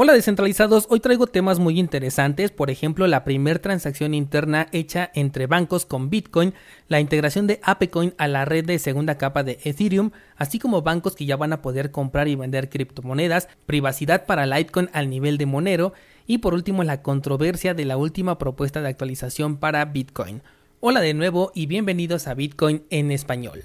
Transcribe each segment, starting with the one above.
Hola descentralizados, hoy traigo temas muy interesantes, por ejemplo la primera transacción interna hecha entre bancos con Bitcoin, la integración de ApeCoin a la red de segunda capa de Ethereum, así como bancos que ya van a poder comprar y vender criptomonedas, privacidad para Litecoin al nivel de Monero y por último la controversia de la última propuesta de actualización para Bitcoin. Hola de nuevo y bienvenidos a Bitcoin en español.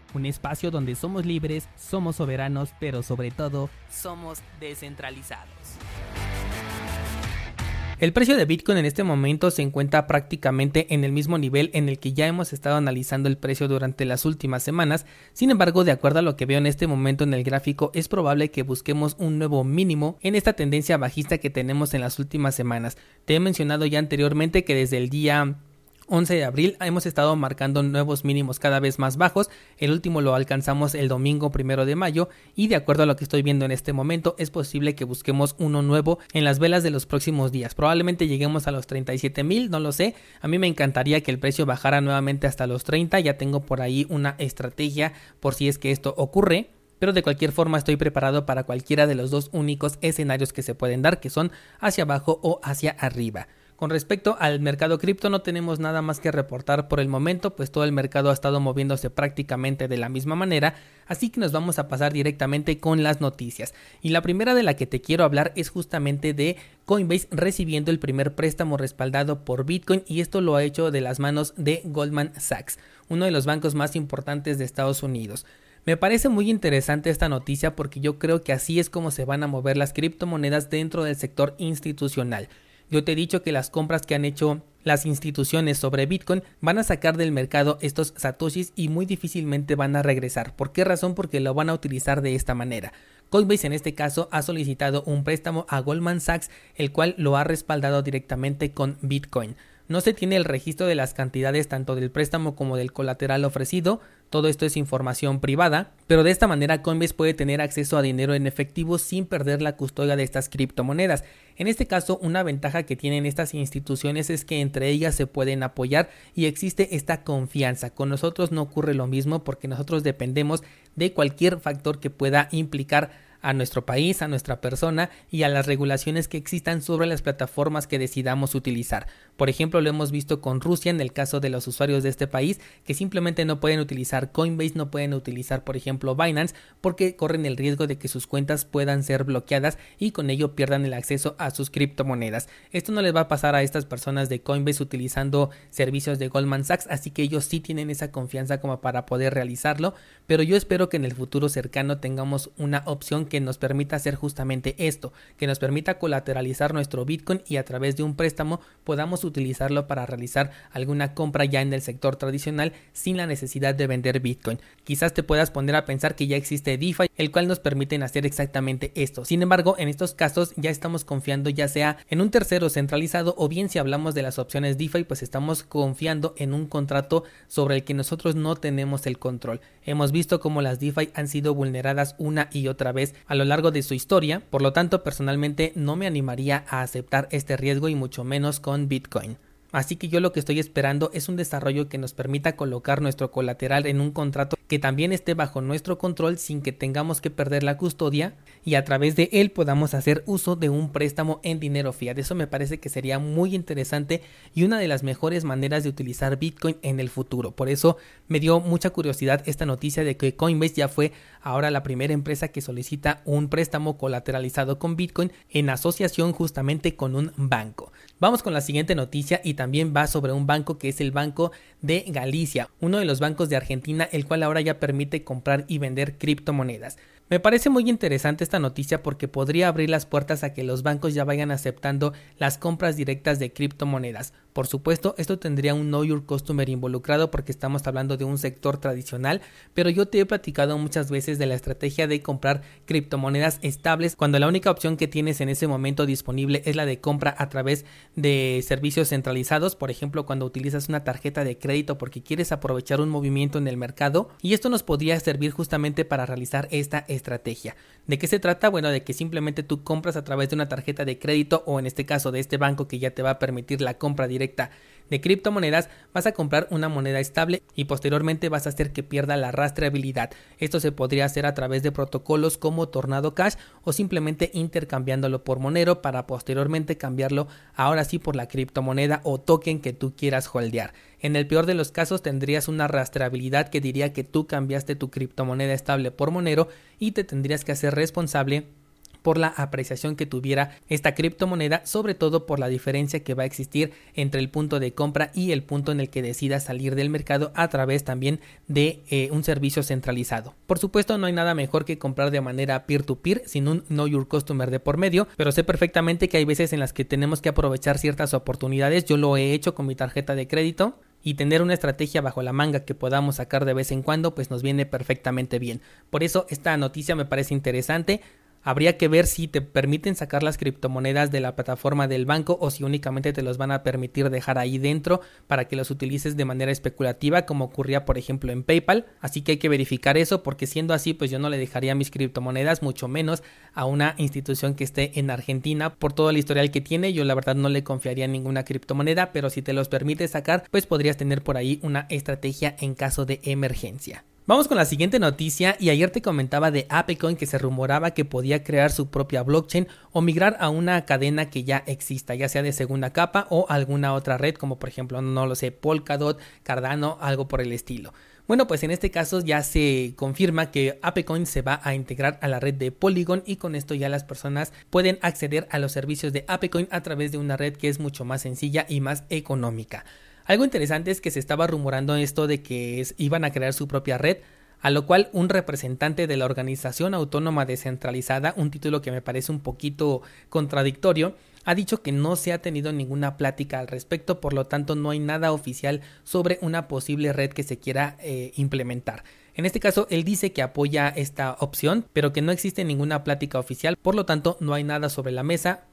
un espacio donde somos libres, somos soberanos, pero sobre todo somos descentralizados. El precio de Bitcoin en este momento se encuentra prácticamente en el mismo nivel en el que ya hemos estado analizando el precio durante las últimas semanas, sin embargo, de acuerdo a lo que veo en este momento en el gráfico, es probable que busquemos un nuevo mínimo en esta tendencia bajista que tenemos en las últimas semanas. Te he mencionado ya anteriormente que desde el día 11 de abril hemos estado marcando nuevos mínimos cada vez más bajos. El último lo alcanzamos el domingo primero de mayo y de acuerdo a lo que estoy viendo en este momento es posible que busquemos uno nuevo en las velas de los próximos días. Probablemente lleguemos a los 37 mil, no lo sé. A mí me encantaría que el precio bajara nuevamente hasta los 30. Ya tengo por ahí una estrategia por si es que esto ocurre pero de cualquier forma estoy preparado para cualquiera de los dos únicos escenarios que se pueden dar, que son hacia abajo o hacia arriba. Con respecto al mercado cripto no tenemos nada más que reportar por el momento, pues todo el mercado ha estado moviéndose prácticamente de la misma manera, así que nos vamos a pasar directamente con las noticias. Y la primera de la que te quiero hablar es justamente de Coinbase recibiendo el primer préstamo respaldado por Bitcoin y esto lo ha hecho de las manos de Goldman Sachs, uno de los bancos más importantes de Estados Unidos. Me parece muy interesante esta noticia porque yo creo que así es como se van a mover las criptomonedas dentro del sector institucional. Yo te he dicho que las compras que han hecho las instituciones sobre Bitcoin van a sacar del mercado estos satoshis y muy difícilmente van a regresar. ¿Por qué razón? Porque lo van a utilizar de esta manera. Coinbase en este caso ha solicitado un préstamo a Goldman Sachs, el cual lo ha respaldado directamente con Bitcoin. No se tiene el registro de las cantidades tanto del préstamo como del colateral ofrecido, todo esto es información privada, pero de esta manera Coinbase puede tener acceso a dinero en efectivo sin perder la custodia de estas criptomonedas. En este caso, una ventaja que tienen estas instituciones es que entre ellas se pueden apoyar y existe esta confianza. Con nosotros no ocurre lo mismo porque nosotros dependemos de cualquier factor que pueda implicar a nuestro país, a nuestra persona y a las regulaciones que existan sobre las plataformas que decidamos utilizar. Por ejemplo, lo hemos visto con Rusia en el caso de los usuarios de este país que simplemente no pueden utilizar Coinbase, no pueden utilizar, por ejemplo, Binance porque corren el riesgo de que sus cuentas puedan ser bloqueadas y con ello pierdan el acceso a sus criptomonedas. Esto no les va a pasar a estas personas de Coinbase utilizando servicios de Goldman Sachs, así que ellos sí tienen esa confianza como para poder realizarlo, pero yo espero que en el futuro cercano tengamos una opción que nos permita hacer justamente esto, que nos permita colateralizar nuestro Bitcoin y a través de un préstamo podamos utilizarlo para realizar alguna compra ya en el sector tradicional sin la necesidad de vender Bitcoin. Quizás te puedas poner a pensar que ya existe DeFi, el cual nos permite hacer exactamente esto. Sin embargo, en estos casos ya estamos confiando ya sea en un tercero centralizado o bien si hablamos de las opciones DeFi, pues estamos confiando en un contrato sobre el que nosotros no tenemos el control. Hemos visto cómo las DeFi han sido vulneradas una y otra vez a lo largo de su historia, por lo tanto personalmente no me animaría a aceptar este riesgo y mucho menos con Bitcoin. Así que yo lo que estoy esperando es un desarrollo que nos permita colocar nuestro colateral en un contrato que también esté bajo nuestro control sin que tengamos que perder la custodia y a través de él podamos hacer uso de un préstamo en dinero fiat. Eso me parece que sería muy interesante y una de las mejores maneras de utilizar Bitcoin en el futuro. Por eso me dio mucha curiosidad esta noticia de que Coinbase ya fue ahora la primera empresa que solicita un préstamo colateralizado con Bitcoin en asociación justamente con un banco. Vamos con la siguiente noticia y también va sobre un banco que es el Banco de Galicia, uno de los bancos de Argentina, el cual ahora permite comprar y vender criptomonedas. Me parece muy interesante esta noticia porque podría abrir las puertas a que los bancos ya vayan aceptando las compras directas de criptomonedas. Por supuesto, esto tendría un Know Your Customer involucrado porque estamos hablando de un sector tradicional, pero yo te he platicado muchas veces de la estrategia de comprar criptomonedas estables cuando la única opción que tienes en ese momento disponible es la de compra a través de servicios centralizados, por ejemplo, cuando utilizas una tarjeta de crédito porque quieres aprovechar un movimiento en el mercado y esto nos podría servir justamente para realizar esta estrategia. ¿De qué se trata? Bueno, de que simplemente tú compras a través de una tarjeta de crédito o en este caso de este banco que ya te va a permitir la compra directa de criptomonedas, vas a comprar una moneda estable y posteriormente vas a hacer que pierda la rastreabilidad. Esto se podría hacer a través de protocolos como Tornado Cash o simplemente intercambiándolo por Monero para posteriormente cambiarlo ahora sí por la criptomoneda o token que tú quieras holdear. En el peor de los casos tendrías una rastreabilidad que diría que tú cambiaste tu criptomoneda estable por Monero y te tendrías que hacer responsable por la apreciación que tuviera esta criptomoneda, sobre todo por la diferencia que va a existir entre el punto de compra y el punto en el que decida salir del mercado a través también de eh, un servicio centralizado. Por supuesto, no hay nada mejor que comprar de manera peer-to-peer sin un Know Your Customer de por medio, pero sé perfectamente que hay veces en las que tenemos que aprovechar ciertas oportunidades. Yo lo he hecho con mi tarjeta de crédito y tener una estrategia bajo la manga que podamos sacar de vez en cuando pues nos viene perfectamente bien. Por eso esta noticia me parece interesante. Habría que ver si te permiten sacar las criptomonedas de la plataforma del banco o si únicamente te los van a permitir dejar ahí dentro para que los utilices de manera especulativa como ocurría por ejemplo en PayPal. Así que hay que verificar eso porque siendo así pues yo no le dejaría mis criptomonedas mucho menos a una institución que esté en Argentina por todo el historial que tiene. Yo la verdad no le confiaría ninguna criptomoneda pero si te los permite sacar pues podrías tener por ahí una estrategia en caso de emergencia. Vamos con la siguiente noticia y ayer te comentaba de Apecoin que se rumoraba que podía crear su propia blockchain o migrar a una cadena que ya exista, ya sea de segunda capa o alguna otra red como por ejemplo, no lo sé, Polkadot, Cardano, algo por el estilo. Bueno, pues en este caso ya se confirma que Apecoin se va a integrar a la red de Polygon y con esto ya las personas pueden acceder a los servicios de Apecoin a través de una red que es mucho más sencilla y más económica. Algo interesante es que se estaba rumorando esto de que iban a crear su propia red, a lo cual un representante de la organización autónoma descentralizada, un título que me parece un poquito contradictorio, ha dicho que no se ha tenido ninguna plática al respecto, por lo tanto no hay nada oficial sobre una posible red que se quiera eh, implementar. En este caso, él dice que apoya esta opción, pero que no existe ninguna plática oficial, por lo tanto no hay nada sobre la mesa,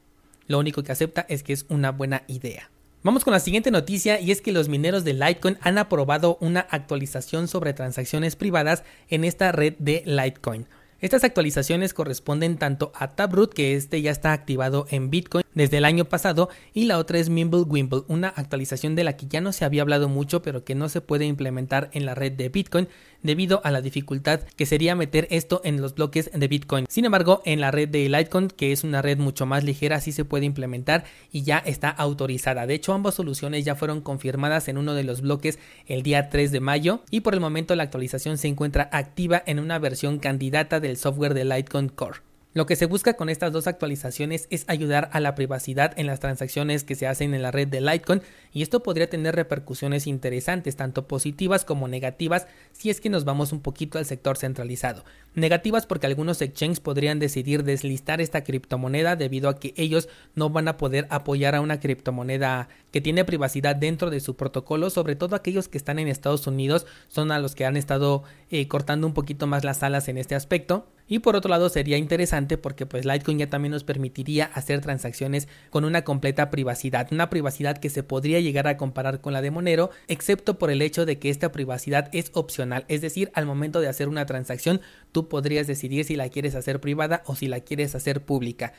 lo único que acepta es que es una buena idea. Vamos con la siguiente noticia y es que los mineros de Litecoin han aprobado una actualización sobre transacciones privadas en esta red de Litecoin. Estas actualizaciones corresponden tanto a Taproot, que este ya está activado en Bitcoin desde el año pasado, y la otra es Mimblewimble, una actualización de la que ya no se había hablado mucho, pero que no se puede implementar en la red de Bitcoin debido a la dificultad que sería meter esto en los bloques de Bitcoin. Sin embargo, en la red de Litecoin, que es una red mucho más ligera, sí se puede implementar y ya está autorizada. De hecho, ambas soluciones ya fueron confirmadas en uno de los bloques el día 3 de mayo y por el momento la actualización se encuentra activa en una versión candidata del software de Litecoin Core. Lo que se busca con estas dos actualizaciones es ayudar a la privacidad en las transacciones que se hacen en la red de Litecoin y esto podría tener repercusiones interesantes, tanto positivas como negativas, si es que nos vamos un poquito al sector centralizado. Negativas porque algunos exchanges podrían decidir deslistar esta criptomoneda debido a que ellos no van a poder apoyar a una criptomoneda que tiene privacidad dentro de su protocolo, sobre todo aquellos que están en Estados Unidos son a los que han estado eh, cortando un poquito más las alas en este aspecto. Y por otro lado sería interesante porque pues Litecoin ya también nos permitiría hacer transacciones con una completa privacidad, una privacidad que se podría llegar a comparar con la de Monero, excepto por el hecho de que esta privacidad es opcional, es decir, al momento de hacer una transacción tú podrías decidir si la quieres hacer privada o si la quieres hacer pública.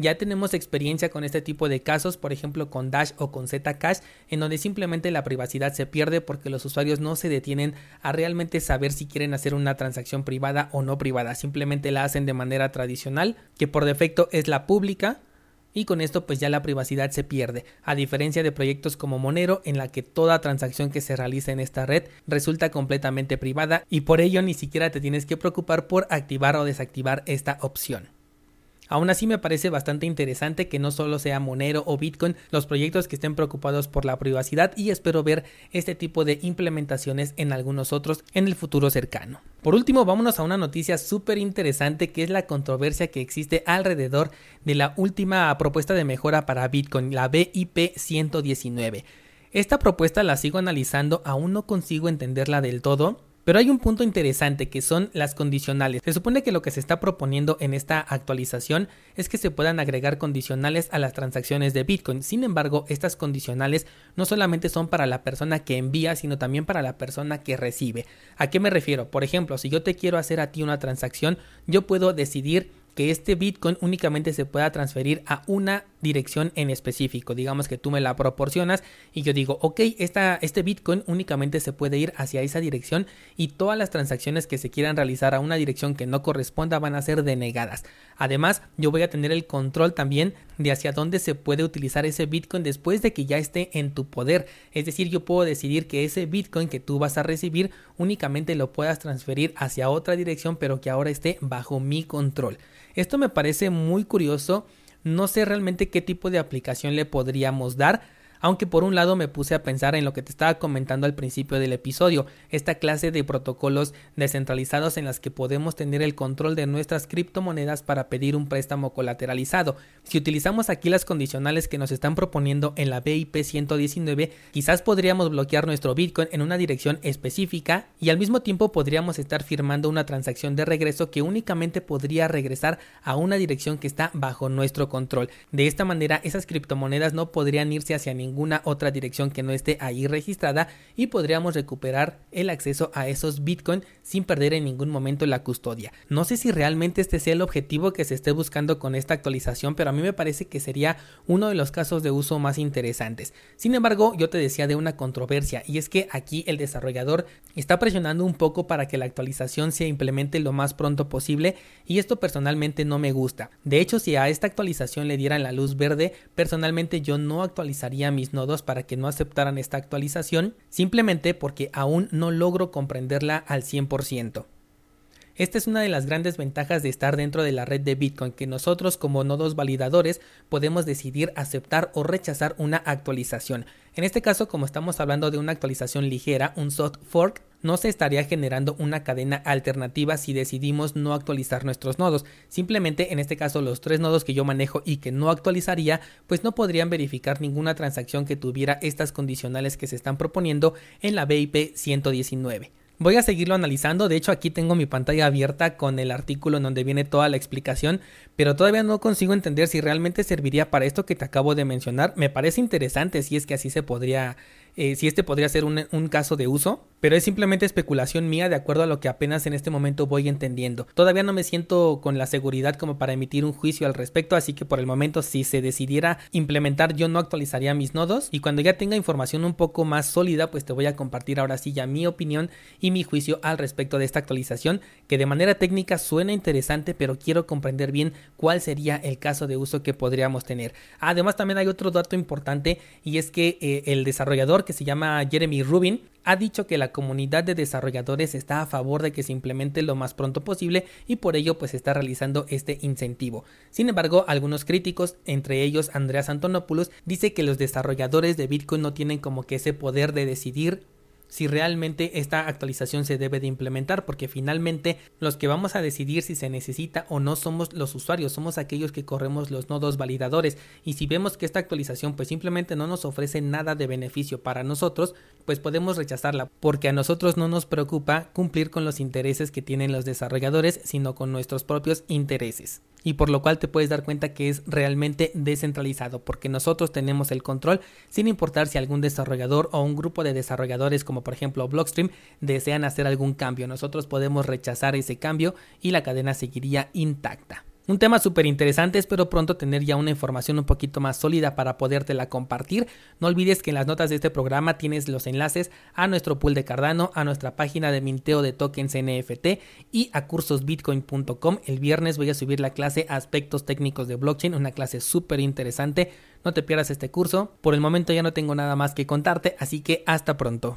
Ya tenemos experiencia con este tipo de casos, por ejemplo con Dash o con Zcash, en donde simplemente la privacidad se pierde porque los usuarios no se detienen a realmente saber si quieren hacer una transacción privada o no privada, simplemente la hacen de manera tradicional, que por defecto es la pública, y con esto pues ya la privacidad se pierde, a diferencia de proyectos como Monero en la que toda transacción que se realiza en esta red resulta completamente privada y por ello ni siquiera te tienes que preocupar por activar o desactivar esta opción. Aún así me parece bastante interesante que no solo sea Monero o Bitcoin los proyectos que estén preocupados por la privacidad y espero ver este tipo de implementaciones en algunos otros en el futuro cercano. Por último, vámonos a una noticia súper interesante que es la controversia que existe alrededor de la última propuesta de mejora para Bitcoin, la BIP 119. Esta propuesta la sigo analizando, aún no consigo entenderla del todo, pero hay un punto interesante que son las condicionales. Se supone que lo que se está proponiendo en esta actualización es que se puedan agregar condicionales a las transacciones de Bitcoin. Sin embargo, estas condicionales no solamente son para la persona que envía, sino también para la persona que recibe. ¿A qué me refiero? Por ejemplo, si yo te quiero hacer a ti una transacción, yo puedo decidir que este Bitcoin únicamente se pueda transferir a una dirección en específico. Digamos que tú me la proporcionas y yo digo, ok, esta, este Bitcoin únicamente se puede ir hacia esa dirección y todas las transacciones que se quieran realizar a una dirección que no corresponda van a ser denegadas. Además, yo voy a tener el control también de hacia dónde se puede utilizar ese Bitcoin después de que ya esté en tu poder. Es decir, yo puedo decidir que ese Bitcoin que tú vas a recibir únicamente lo puedas transferir hacia otra dirección, pero que ahora esté bajo mi control. Esto me parece muy curioso, no sé realmente qué tipo de aplicación le podríamos dar, aunque por un lado me puse a pensar en lo que te estaba comentando al principio del episodio, esta clase de protocolos descentralizados en las que podemos tener el control de nuestras criptomonedas para pedir un préstamo colateralizado. Si utilizamos aquí las condicionales que nos están proponiendo en la BIP 119, quizás podríamos bloquear nuestro Bitcoin en una dirección específica y al mismo tiempo podríamos estar firmando una transacción de regreso que únicamente podría regresar a una dirección que está bajo nuestro control. De esta manera, esas criptomonedas no podrían irse hacia ningún ninguna otra dirección que no esté ahí registrada y podríamos recuperar el acceso a esos Bitcoin sin perder en ningún momento la custodia. No sé si realmente este sea el objetivo que se esté buscando con esta actualización, pero a mí me parece que sería uno de los casos de uso más interesantes. Sin embargo, yo te decía de una controversia y es que aquí el desarrollador está presionando un poco para que la actualización se implemente lo más pronto posible y esto personalmente no me gusta. De hecho, si a esta actualización le dieran la luz verde, personalmente yo no actualizaría mis nodos para que no aceptaran esta actualización, simplemente porque aún no logro comprenderla al 100%. Esta es una de las grandes ventajas de estar dentro de la red de Bitcoin, que nosotros como nodos validadores podemos decidir aceptar o rechazar una actualización. En este caso, como estamos hablando de una actualización ligera, un soft fork, no se estaría generando una cadena alternativa si decidimos no actualizar nuestros nodos. Simplemente en este caso los tres nodos que yo manejo y que no actualizaría, pues no podrían verificar ninguna transacción que tuviera estas condicionales que se están proponiendo en la BIP 119. Voy a seguirlo analizando, de hecho aquí tengo mi pantalla abierta con el artículo en donde viene toda la explicación, pero todavía no consigo entender si realmente serviría para esto que te acabo de mencionar. Me parece interesante si es que así se podría eh, si este podría ser un, un, caso de uso, pero es simplemente especulación mía de acuerdo a lo que apenas en este momento voy entendiendo. Todavía no me siento con la seguridad como para emitir un juicio al respecto, así que por el momento si se decidiera implementar yo no actualizaría mis nodos y cuando ya tenga información un poco más sólida pues te voy a compartir ahora sí ya mi opinión y mi juicio al respecto de esta actualización que de manera técnica suena interesante pero quiero comprender bien cuál sería el caso de uso que podríamos tener. Además también hay otro dato importante y es que eh, el desarrollador que se llama Jeremy Rubin, ha dicho que la comunidad de desarrolladores está a favor de que se implemente lo más pronto posible y por ello pues está realizando este incentivo. Sin embargo, algunos críticos, entre ellos Andreas Antonopoulos, dice que los desarrolladores de Bitcoin no tienen como que ese poder de decidir si realmente esta actualización se debe de implementar, porque finalmente los que vamos a decidir si se necesita o no somos los usuarios, somos aquellos que corremos los nodos validadores. Y si vemos que esta actualización pues simplemente no nos ofrece nada de beneficio para nosotros, pues podemos rechazarla, porque a nosotros no nos preocupa cumplir con los intereses que tienen los desarrolladores, sino con nuestros propios intereses y por lo cual te puedes dar cuenta que es realmente descentralizado porque nosotros tenemos el control sin importar si algún desarrollador o un grupo de desarrolladores como por ejemplo Blockstream desean hacer algún cambio. Nosotros podemos rechazar ese cambio y la cadena seguiría intacta. Un tema súper interesante, espero pronto tener ya una información un poquito más sólida para podértela compartir. No olvides que en las notas de este programa tienes los enlaces a nuestro pool de Cardano, a nuestra página de minteo de tokens NFT y a cursosbitcoin.com. El viernes voy a subir la clase Aspectos técnicos de blockchain, una clase súper interesante. No te pierdas este curso. Por el momento ya no tengo nada más que contarte, así que hasta pronto.